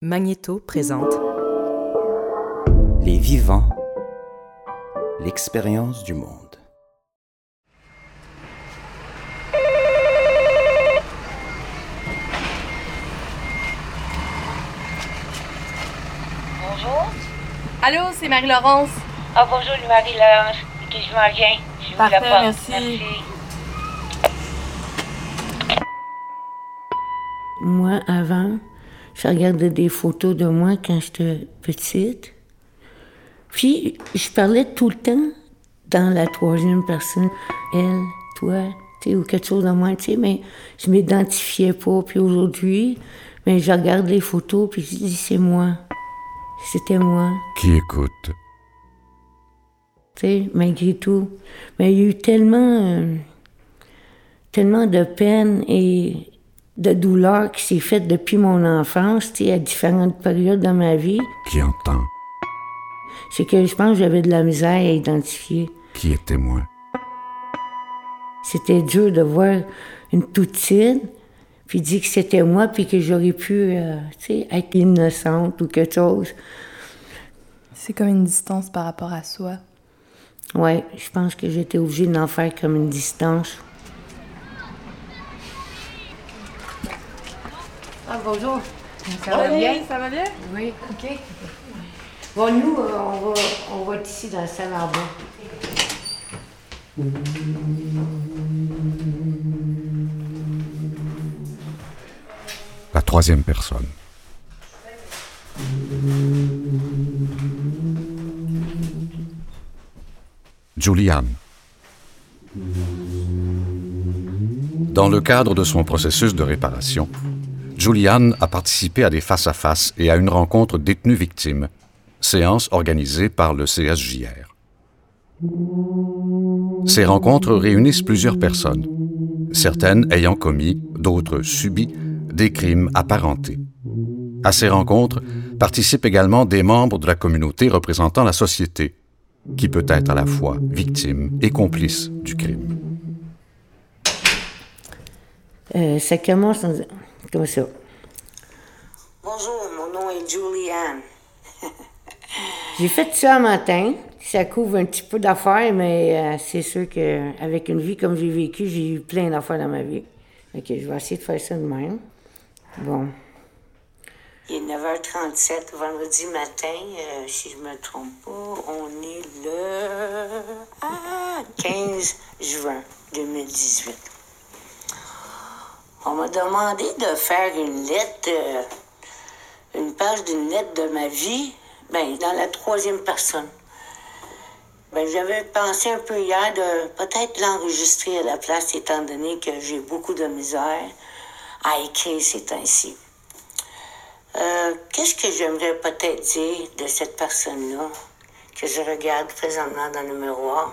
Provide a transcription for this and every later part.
Magnéto présente Les vivants, l'expérience du monde. Bonjour. Allô, c'est Marie-Laurence. Ah, bonjour, Marie-Laurence. Ok, je m'en viens. Je vous Parfait, la porte. merci. Moi, avant, je regardais des photos de moi quand j'étais petite. Puis, je parlais tout le temps dans la troisième personne. Elle, toi, tu ou quelque chose de moi, tu sais, mais je m'identifiais pas. Puis aujourd'hui, mais je regarde les photos, puis je dis, c'est moi. C'était moi, Qui écoute? Tu sais, malgré tout. Mais il y a eu tellement, euh, tellement de peine et de douleur qui s'est faite depuis mon enfance, tu sais, à différentes périodes de ma vie. Qui entend? C'est que je pense que j'avais de la misère à identifier. Qui est témoin? C'était dur de voir une toute petite, puis dire que c'était moi, puis que j'aurais pu, euh, tu sais, être innocente ou quelque chose. C'est comme une distance par rapport à soi. Ouais, je pense que j'étais obligée d'en faire comme une distance. Ah, bonjour. Ça va bien? Ça va bien? Oui, OK. Bon, nous, euh, on, va, on va être ici dans la salle en bas. La troisième personne. Julianne. Dans le cadre de son processus de réparation, Julianne a participé à des face-à-face et à une rencontre détenus-victimes, séance organisée par le CSJR. Ces rencontres réunissent plusieurs personnes, certaines ayant commis, d'autres subi, des crimes apparentés. À ces rencontres participent également des membres de la communauté représentant la société, qui peut être à la fois victime et complice du crime. Euh, comme ça. Bonjour, mon nom est Julianne. J'ai fait ça un matin. Ça couvre un petit peu d'affaires, mais euh, c'est sûr qu'avec une vie comme j'ai vécu, j'ai eu plein d'affaires dans ma vie. OK, je vais essayer de faire ça de même. Bon. Il est 9h37, vendredi matin, euh, si je me trompe pas. On est le ah, 15 juin 2018. On m'a demandé de faire une lettre, euh, une page d'une lettre de ma vie, ben, dans la troisième personne. Ben, j'avais pensé un peu hier de peut-être l'enregistrer à la place, étant donné que j'ai beaucoup de misère à écrire ces temps-ci. Euh, Qu'est-ce que j'aimerais peut-être dire de cette personne-là que je regarde présentement dans le miroir?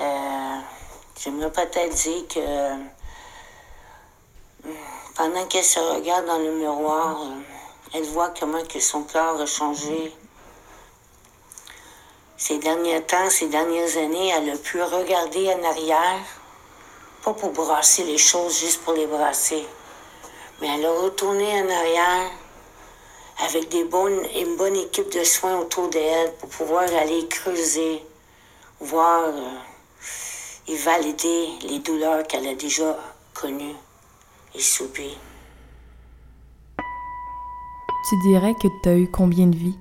Euh, j'aimerais peut-être dire que pendant qu'elle se regarde dans le miroir, euh, elle voit comment que son corps a changé. Ces derniers temps, ces dernières années, elle a pu regarder en arrière, pas pour brasser les choses, juste pour les brasser, mais elle a retourné en arrière avec une bonne équipe de soins autour d'elle pour pouvoir aller creuser, voir euh, et valider les douleurs qu'elle a déjà connues et. Tu dirais que tu as eu combien de vies?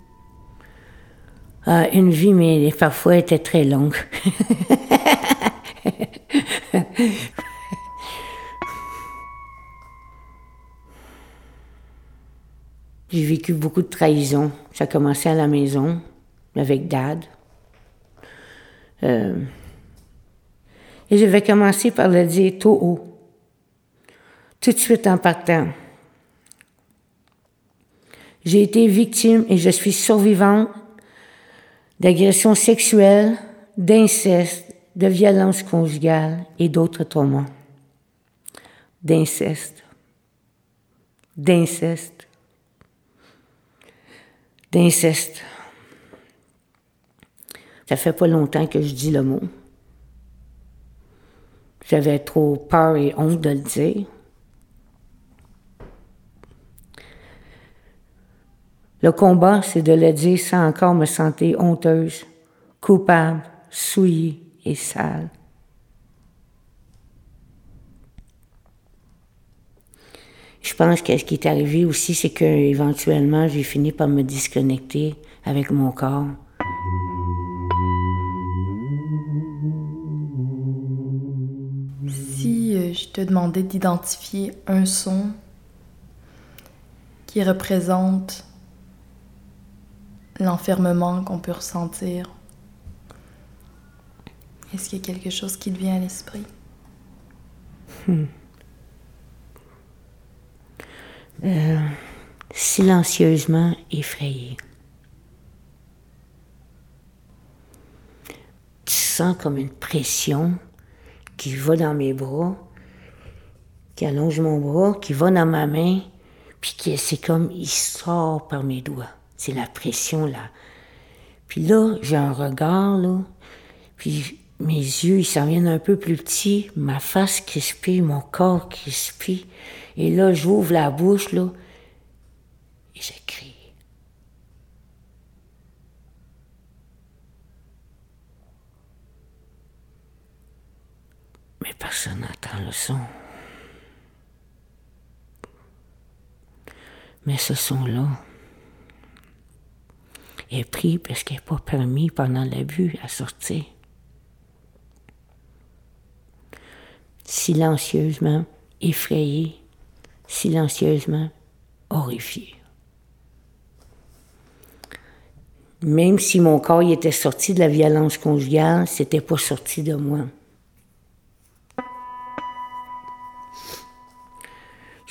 Ah, une vie, mais parfois, elle était très longue. J'ai vécu beaucoup de trahison. Ça a commencé à la maison, avec Dad. Euh, et je vais commencer par le dire tout haut, tout de suite en partant. J'ai été victime et je suis survivante d'agressions sexuelles, d'inceste, de violences conjugales et d'autres traumas. D'inceste. D'inceste. D'inceste. Ça fait pas longtemps que je dis le mot. J'avais trop peur et honte de le dire. Le combat, c'est de le dire sans encore me sentir honteuse, coupable, souillée et sale. Je pense que ce qui est arrivé aussi, c'est qu'éventuellement, j'ai fini par me disconnecter avec mon corps. Si euh, je te demandais d'identifier un son qui représente l'enfermement qu'on peut ressentir, est-ce qu'il y a quelque chose qui te vient à l'esprit? Hmm. Euh, silencieusement effrayé. Tu sens comme une pression qui va dans mes bras, qui allonge mon bras, qui va dans ma main, puis qui c'est comme il sort par mes doigts. C'est la pression là. Puis là, j'ai un regard là, puis mes yeux, ils s'en viennent un peu plus petits, ma face crispée, mon corps crispé. Et là, j'ouvre la bouche, là, et j'écris. Mais personne n'entend le son. Mais ce son-là est pris parce qu'il n'est pas permis pendant la vue à sortir. Silencieusement, effrayé, silencieusement horrifié. Même si mon corps était sorti de la violence conjugale, c'était pas sorti de moi.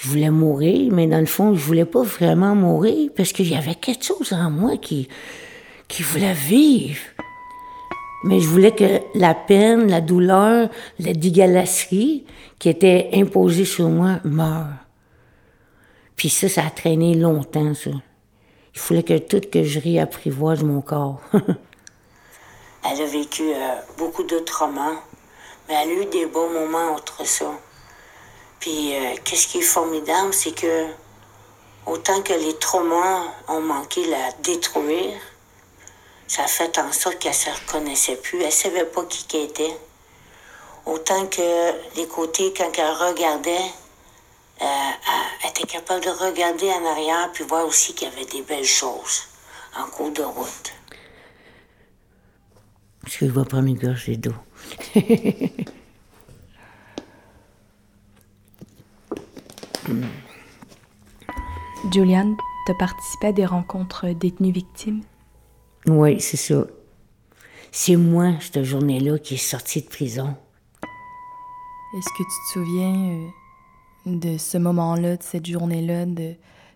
Je voulais mourir, mais dans le fond, je voulais pas vraiment mourir parce qu'il y avait quelque chose en moi qui, voulait vivre. Mais je voulais que la peine, la douleur, la dégalasserie qui était imposée sur moi meure. Puis ça, ça a traîné longtemps, ça. Il fallait que tout que je réapprivoise mon corps. elle a vécu euh, beaucoup de traumas, mais elle a eu des bons moments entre ça. Puis, euh, qu'est-ce qui est formidable, c'est que autant que les traumas ont manqué la détruire, ça a fait en sorte qu'elle se reconnaissait plus. Elle savait pas qui qu'elle était. Autant que les côtés, quand elle regardait, euh, elle était capable de regarder en arrière puis voir aussi qu'il y avait des belles choses en cours de route. Je vois pas mes gorgées d'eau. Juliane, tu as participé à des rencontres détenues victimes? Oui, c'est ça. C'est moi, cette journée-là, qui est sortie de prison. Est-ce que tu te souviens euh, de ce moment-là, de cette journée-là, de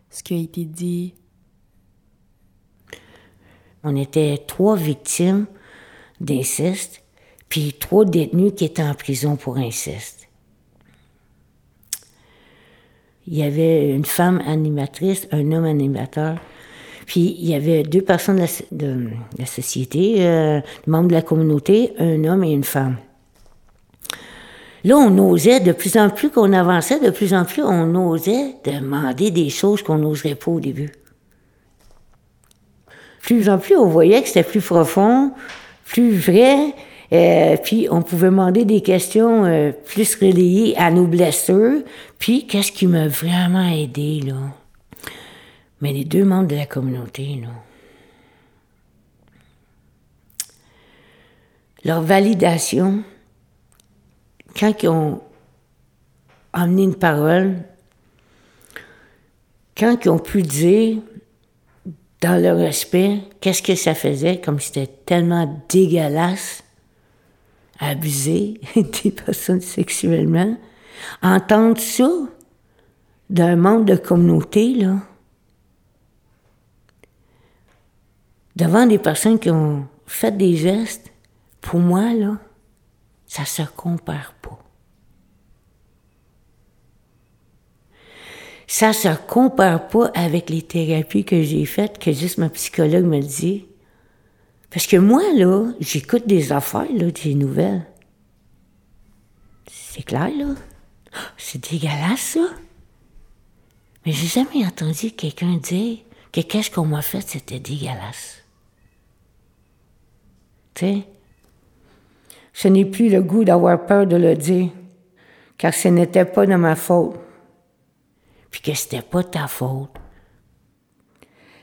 ce qui a été dit? On était trois victimes d'inceste, puis trois détenus qui étaient en prison pour inceste. Il y avait une femme animatrice, un homme animateur, puis il y avait deux personnes de la, société, euh, membres de la communauté, un homme et une femme. Là, on osait, de plus en plus qu'on avançait, de plus en plus, on osait demander des choses qu'on n'oserait pas au début. Plus en plus, on voyait que c'était plus profond, plus vrai, euh, puis on pouvait demander des questions euh, plus reliées à nos blessures, puis qu'est-ce qui m'a vraiment aidé, là? Mais les deux membres de la communauté, là, leur validation, quand ils ont amené une parole, quand ils ont pu dire, dans leur respect, qu'est-ce que ça faisait, comme c'était tellement dégueulasse, abuser des personnes sexuellement, entendre ça d'un membre de communauté, là, devant des personnes qui ont fait des gestes, pour moi, là, ça se compare pas. Ça se compare pas avec les thérapies que j'ai faites, que juste ma psychologue me dit. Parce que moi, là, j'écoute des affaires, là, des nouvelles. C'est clair, là. C'est dégueulasse, ça. Mais j'ai jamais entendu quelqu'un dire que qu'est-ce qu'on m'a fait, c'était dégueulasse. Tu sais? Je n'ai plus le goût d'avoir peur de le dire, car ce n'était pas de ma faute. Puis que c'était pas ta faute.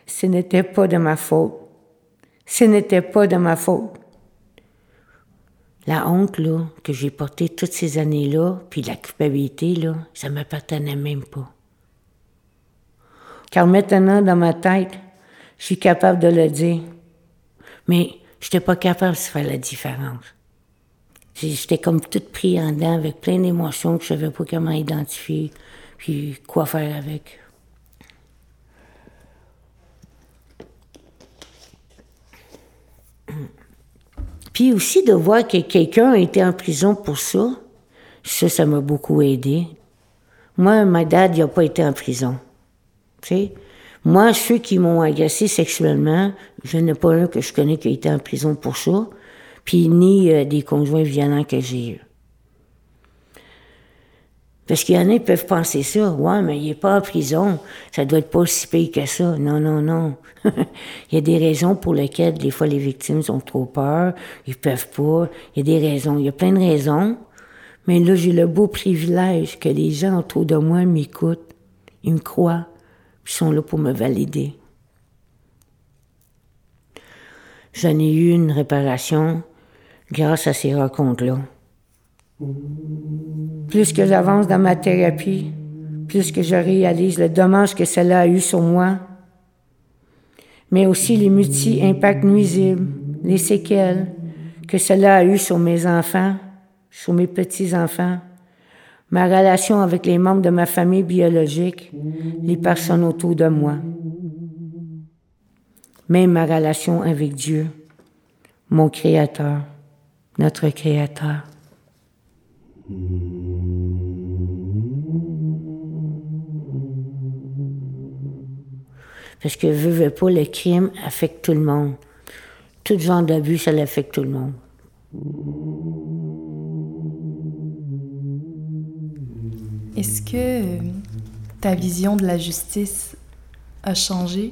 Ce n'était pas de ma faute. Ce n'était pas de ma faute. La honte, que j'ai portée toutes ces années-là, puis la culpabilité, là, ça m'appartenait même pas. Car maintenant, dans ma tête, je suis capable de le dire. Mais je n'étais pas capable de faire la différence. J'étais comme toute pris en dedans avec plein d'émotions que je savais pas comment identifier, puis quoi faire avec. Puis aussi de voir que quelqu'un a été en prison pour ça, ça, ça m'a beaucoup aidé. Moi, ma dad, il n'a pas été en prison. sais? Moi, ceux qui m'ont agressé sexuellement, je n'ai pas un que je connais qui a été en prison pour ça, puis ni euh, des conjoints violents que j'ai eus. Parce qu'il y en a qui peuvent penser ça. Ouais, mais il n'est pas en prison. Ça doit être pas aussi pire que ça. Non, non, non. il y a des raisons pour lesquelles, des fois, les victimes ont trop peur. Ils peuvent pas. Il y a des raisons. Il y a plein de raisons. Mais là, j'ai le beau privilège que les gens autour de moi m'écoutent. Ils me croient. Ils sont là pour me valider. J'en ai eu une réparation grâce à ces rencontres-là. Plus que j'avance dans ma thérapie, plus que je réalise le dommage que cela a eu sur moi, mais aussi les multi-impacts nuisibles, les séquelles que cela a eu sur mes enfants, sur mes petits-enfants, ma relation avec les membres de ma famille biologique, les personnes autour de moi, même ma relation avec Dieu, mon Créateur, notre Créateur. Parce que, veux, veux pas, le crime affecte tout le monde. Tout genre d'abus, ça l'affecte tout le monde. Est-ce que ta vision de la justice a changé?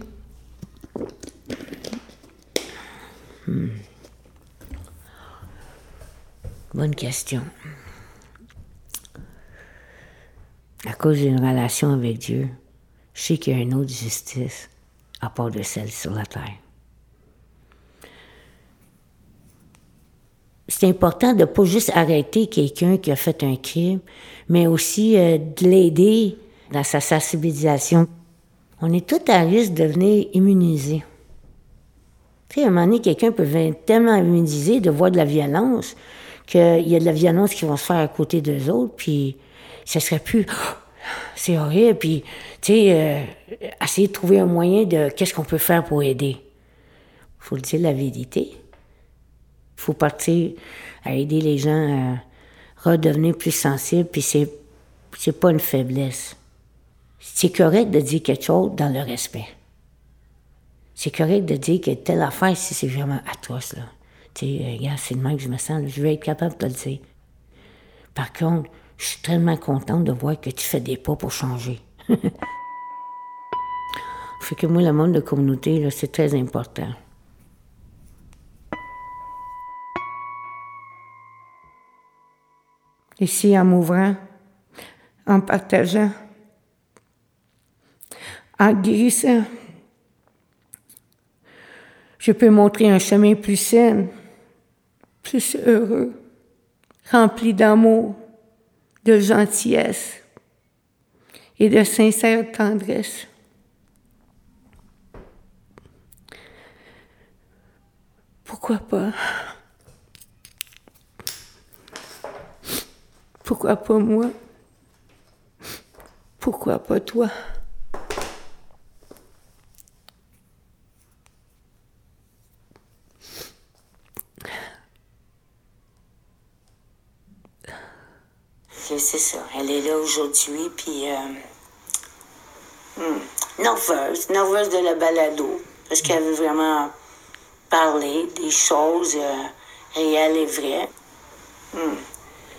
Hmm. Bonne question. À cause d'une relation avec Dieu, je sais qu'il y a une autre justice à part de celle sur la terre. C'est important de ne pas juste arrêter quelqu'un qui a fait un crime, mais aussi euh, de l'aider dans sa sensibilisation. On est tout à risque de devenir immunisé. Tu à un moment donné, quelqu'un peut devenir tellement immunisé de voir de la violence qu'il y a de la violence qui va se faire à côté d'eux autres, puis ça serait plus c'est horrible, puis tu sais, euh, essayer de trouver un moyen de qu'est-ce qu'on peut faire pour aider. faut le dire la vérité. Il faut partir à aider les gens à redevenir plus sensibles, puis c'est, c'est pas une faiblesse. C'est correct de dire quelque chose dans le respect. C'est correct de dire que telle affaire, si c'est vraiment atroce, là. Tu sais, regarde, c'est le même que je me sens, je vais être capable de le dire. Par contre, je suis tellement contente de voir que tu fais des pas pour changer. fait que moi, le monde de communauté, c'est très important. Ici, en m'ouvrant, en partageant, en guérissant, je peux montrer un chemin plus sain, plus heureux, rempli d'amour, de gentillesse et de sincère tendresse. Pourquoi pas? Pourquoi pas moi? Pourquoi pas toi? C'est ça. Elle est là aujourd'hui, puis euh, hmm, nerveuse, nerveuse de la balado, parce qu'elle veut vraiment parler des choses euh, réelles et vraies. Hmm.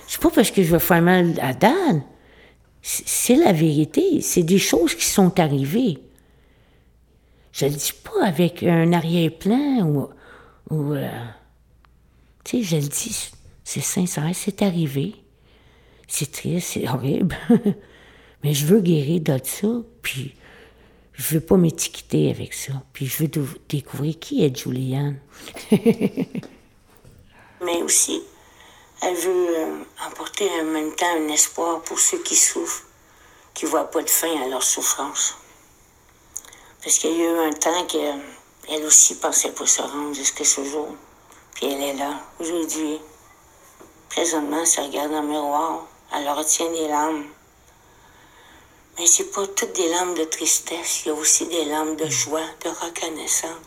C'est pas parce que je veux faire mal à Dan. C'est la vérité. C'est des choses qui sont arrivées. Je le dis pas avec un arrière-plan ou. ou euh, tu sais, je le dis, c'est sincère, c'est arrivé. C'est triste, c'est horrible. Mais je veux guérir de ça, puis je veux pas m'étiqueter avec ça. Puis je veux découvrir qui est Julianne. Mais aussi, elle veut euh, emporter en même temps un espoir pour ceux qui souffrent, qui voient pas de fin à leur souffrance. Parce qu'il y a eu un temps qu'elle aussi pensait pas se rendre jusqu'à ce jour. Puis elle est là, aujourd'hui. Présentement, elle se regarde dans le miroir. Elle retient des larmes. Mais c'est pas toutes des larmes de tristesse. Il y a aussi des larmes de joie, de reconnaissance.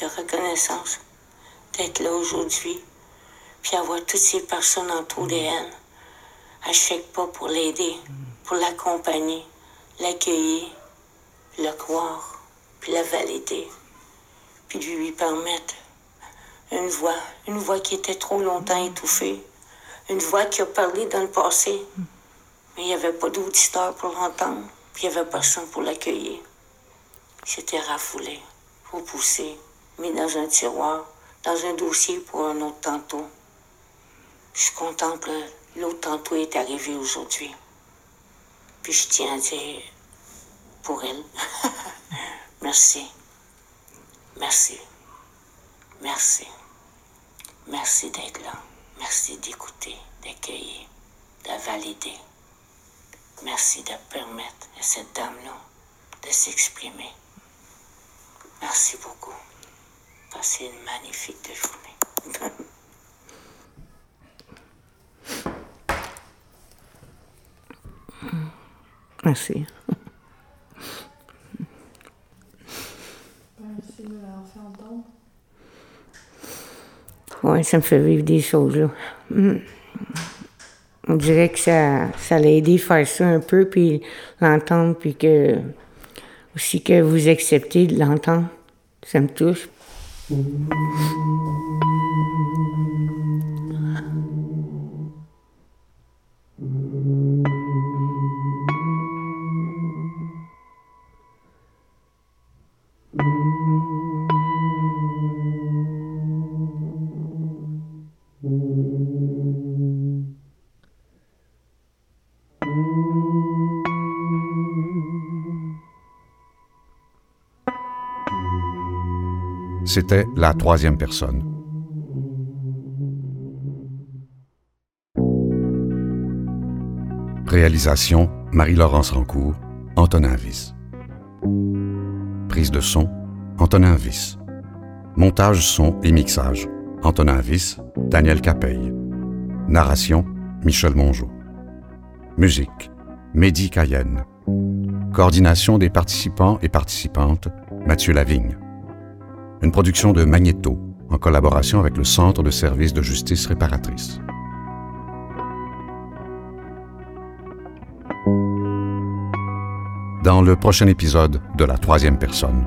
De reconnaissance d'être là aujourd'hui. Puis avoir toutes ces personnes autour d'elle. À chaque pas pour l'aider, pour l'accompagner, l'accueillir, le croire, puis la valider. Puis lui permettre une voix, une voix qui était trop longtemps étouffée, une voix qui a parlé dans le passé, mais il n'y avait pas d'auditeur pour l'entendre, puis il n'y avait personne pour l'accueillir. C'était rafoulé, repoussé, mis dans un tiroir, dans un dossier pour un autre tantôt. Je suis contente que l'autre tantôt est arrivé aujourd'hui. Puis je tiens à dire pour elle, merci, merci, merci. Merci d'être là. Merci d'écouter, d'accueillir, de valider. Merci de permettre à cette dame-là de s'exprimer. Merci beaucoup. Passez une magnifique journée. Merci de l'avoir fait entendre. Oui, ça me fait vivre des choses, là. Hmm. On dirait que ça, ça l'a aidé à faire ça un peu, puis l'entendre, puis que. Aussi que vous acceptez de l'entendre. Ça me touche. C'était la troisième personne. Réalisation Marie-Laurence Rancourt, Antonin Viss. Prise de son Antonin Viss. Montage son et mixage Antonin Viss, Daniel Capeille. Narration Michel Mongeau. Musique Mehdi Cayenne. Coordination des participants et participantes Mathieu Lavigne. Une production de Magnéto en collaboration avec le Centre de services de justice réparatrice. Dans le prochain épisode de La troisième personne,